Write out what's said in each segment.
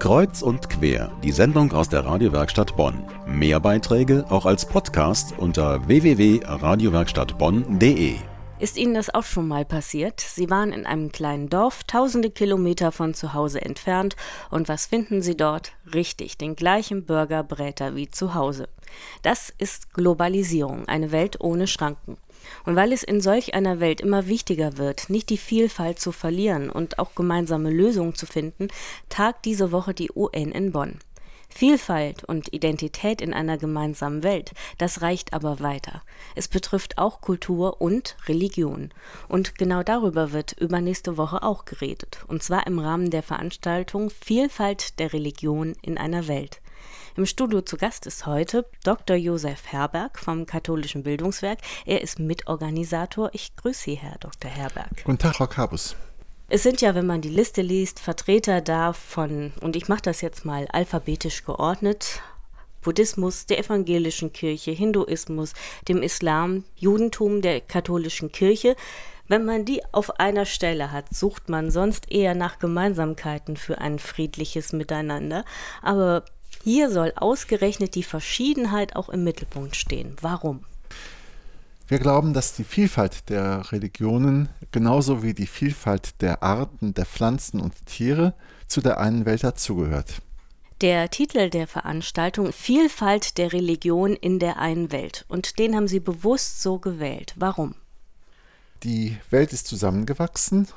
Kreuz und quer, die Sendung aus der Radiowerkstatt Bonn. Mehr Beiträge auch als Podcast unter www.radiowerkstattbonn.de. Ist Ihnen das auch schon mal passiert? Sie waren in einem kleinen Dorf, tausende Kilometer von zu Hause entfernt, und was finden Sie dort? Richtig, den gleichen Burgerbräter wie zu Hause. Das ist Globalisierung, eine Welt ohne Schranken. Und weil es in solch einer Welt immer wichtiger wird, nicht die Vielfalt zu verlieren und auch gemeinsame Lösungen zu finden, tagt diese Woche die UN in Bonn. Vielfalt und Identität in einer gemeinsamen Welt, das reicht aber weiter. Es betrifft auch Kultur und Religion. Und genau darüber wird übernächste Woche auch geredet, und zwar im Rahmen der Veranstaltung Vielfalt der Religion in einer Welt. Im Studio zu Gast ist heute Dr. Josef Herberg vom Katholischen Bildungswerk. Er ist Mitorganisator. Ich grüße Sie, Herr Dr. Herberg. Guten Tag, Frau Kabus. Es sind ja, wenn man die Liste liest, Vertreter da von, und ich mache das jetzt mal alphabetisch geordnet, Buddhismus, der evangelischen Kirche, Hinduismus, dem Islam, Judentum, der katholischen Kirche. Wenn man die auf einer Stelle hat, sucht man sonst eher nach Gemeinsamkeiten für ein friedliches Miteinander. Aber hier soll ausgerechnet die Verschiedenheit auch im Mittelpunkt stehen. Warum? Wir glauben, dass die Vielfalt der Religionen genauso wie die Vielfalt der Arten der Pflanzen und Tiere zu der einen Welt dazugehört. Der Titel der Veranstaltung Vielfalt der Religion in der einen Welt. Und den haben Sie bewusst so gewählt. Warum? Die Welt ist zusammengewachsen.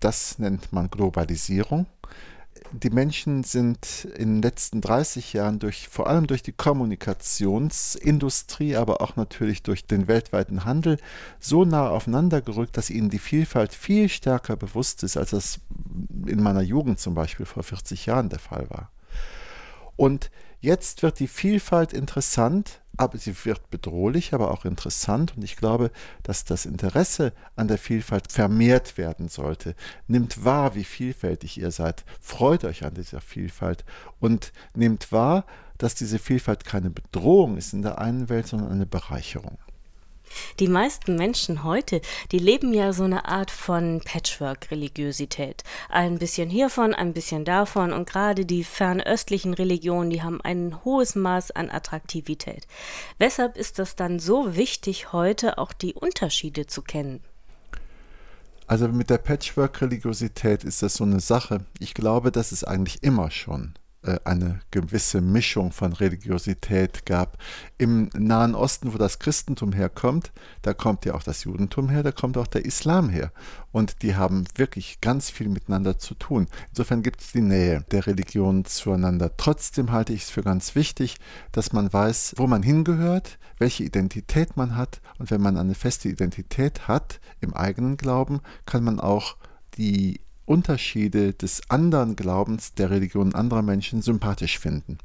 Das nennt man Globalisierung die Menschen sind in den letzten 30 Jahren durch, vor allem durch die Kommunikationsindustrie, aber auch natürlich durch den weltweiten Handel so nah aufeinander gerückt, dass ihnen die Vielfalt viel stärker bewusst ist, als das in meiner Jugend zum Beispiel vor 40 Jahren der Fall war. Und jetzt wird die Vielfalt interessant, aber sie wird bedrohlich, aber auch interessant. Und ich glaube, dass das Interesse an der Vielfalt vermehrt werden sollte. Nimmt wahr, wie vielfältig ihr seid. Freut euch an dieser Vielfalt und nehmt wahr, dass diese Vielfalt keine Bedrohung ist in der einen Welt, sondern eine Bereicherung. Die meisten Menschen heute, die leben ja so eine Art von Patchwork-Religiosität. Ein bisschen hiervon, ein bisschen davon und gerade die fernöstlichen Religionen, die haben ein hohes Maß an Attraktivität. Weshalb ist das dann so wichtig, heute auch die Unterschiede zu kennen? Also mit der Patchwork-Religiosität ist das so eine Sache. Ich glaube, das ist eigentlich immer schon eine gewisse Mischung von Religiosität gab. Im Nahen Osten, wo das Christentum herkommt, da kommt ja auch das Judentum her, da kommt auch der Islam her. Und die haben wirklich ganz viel miteinander zu tun. Insofern gibt es die Nähe der Religionen zueinander. Trotzdem halte ich es für ganz wichtig, dass man weiß, wo man hingehört, welche Identität man hat. Und wenn man eine feste Identität hat im eigenen Glauben, kann man auch die Unterschiede des anderen Glaubens der Religion anderer Menschen sympathisch finden.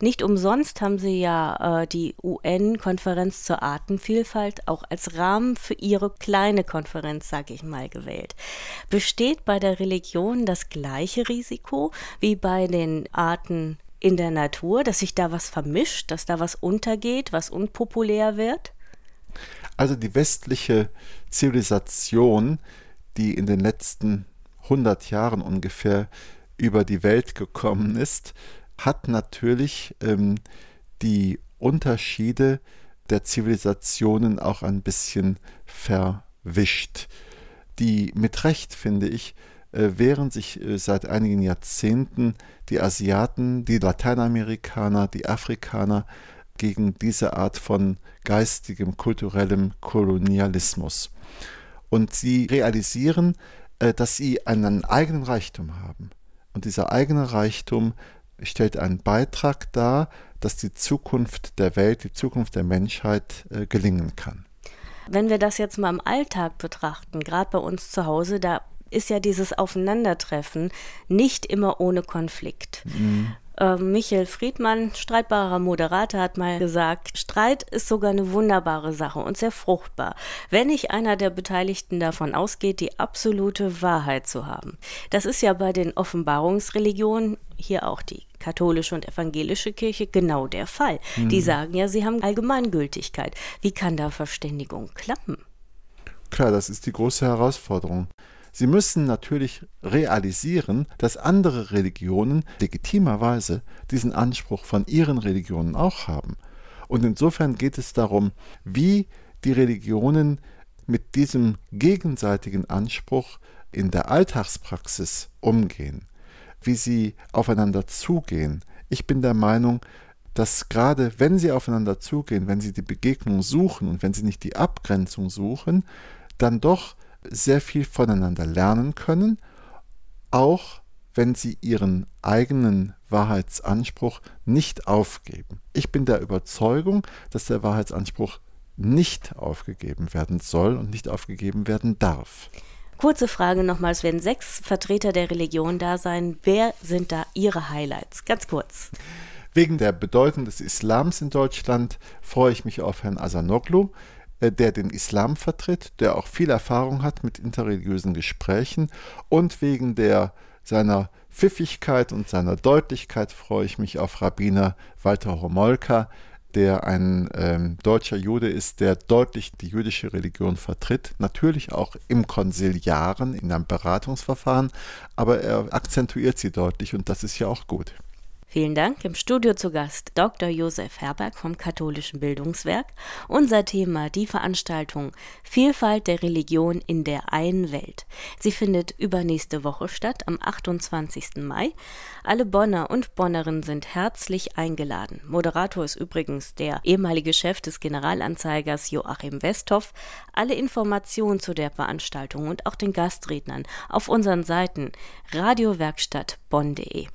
Nicht umsonst haben Sie ja äh, die UN-Konferenz zur Artenvielfalt auch als Rahmen für Ihre kleine Konferenz, sage ich mal, gewählt. Besteht bei der Religion das gleiche Risiko wie bei den Arten in der Natur, dass sich da was vermischt, dass da was untergeht, was unpopulär wird? Also die westliche Zivilisation, die in den letzten 100 Jahren ungefähr über die Welt gekommen ist, hat natürlich ähm, die Unterschiede der Zivilisationen auch ein bisschen verwischt. Die mit Recht, finde ich, äh, wehren sich äh, seit einigen Jahrzehnten die Asiaten, die Lateinamerikaner, die Afrikaner gegen diese Art von geistigem, kulturellem Kolonialismus. Und sie realisieren, dass sie einen eigenen Reichtum haben. Und dieser eigene Reichtum stellt einen Beitrag dar, dass die Zukunft der Welt, die Zukunft der Menschheit äh, gelingen kann. Wenn wir das jetzt mal im Alltag betrachten, gerade bei uns zu Hause, da ist ja dieses Aufeinandertreffen nicht immer ohne Konflikt. Mhm. Äh, Michael Friedmann, streitbarer Moderator, hat mal gesagt, Streit ist sogar eine wunderbare Sache und sehr fruchtbar, wenn nicht einer der Beteiligten davon ausgeht, die absolute Wahrheit zu haben. Das ist ja bei den Offenbarungsreligionen, hier auch die katholische und evangelische Kirche, genau der Fall. Mhm. Die sagen ja, sie haben Allgemeingültigkeit. Wie kann da Verständigung klappen? Klar, das ist die große Herausforderung. Sie müssen natürlich realisieren, dass andere Religionen legitimerweise diesen Anspruch von ihren Religionen auch haben. Und insofern geht es darum, wie die Religionen mit diesem gegenseitigen Anspruch in der Alltagspraxis umgehen, wie sie aufeinander zugehen. Ich bin der Meinung, dass gerade wenn sie aufeinander zugehen, wenn sie die Begegnung suchen und wenn sie nicht die Abgrenzung suchen, dann doch sehr viel voneinander lernen können, auch wenn sie ihren eigenen Wahrheitsanspruch nicht aufgeben. Ich bin der Überzeugung, dass der Wahrheitsanspruch nicht aufgegeben werden soll und nicht aufgegeben werden darf. Kurze Frage nochmals, wenn sechs Vertreter der Religion da sein, wer sind da Ihre Highlights? Ganz kurz. Wegen der Bedeutung des Islams in Deutschland freue ich mich auf Herrn Asanoglu, der den Islam vertritt, der auch viel Erfahrung hat mit interreligiösen Gesprächen und wegen der seiner Pfiffigkeit und seiner Deutlichkeit freue ich mich auf Rabbiner Walter Homolka, der ein ähm, deutscher Jude ist, der deutlich die jüdische Religion vertritt, natürlich auch im Konsiliaren, in einem Beratungsverfahren, aber er akzentuiert sie deutlich und das ist ja auch gut. Vielen Dank. Im Studio zu Gast Dr. Josef Herberg vom Katholischen Bildungswerk. Unser Thema die Veranstaltung Vielfalt der Religion in der einen Welt. Sie findet übernächste Woche statt, am 28. Mai. Alle Bonner und Bonnerinnen sind herzlich eingeladen. Moderator ist übrigens der ehemalige Chef des Generalanzeigers Joachim Westhoff. Alle Informationen zu der Veranstaltung und auch den Gastrednern auf unseren Seiten radiowerkstattbonn.de.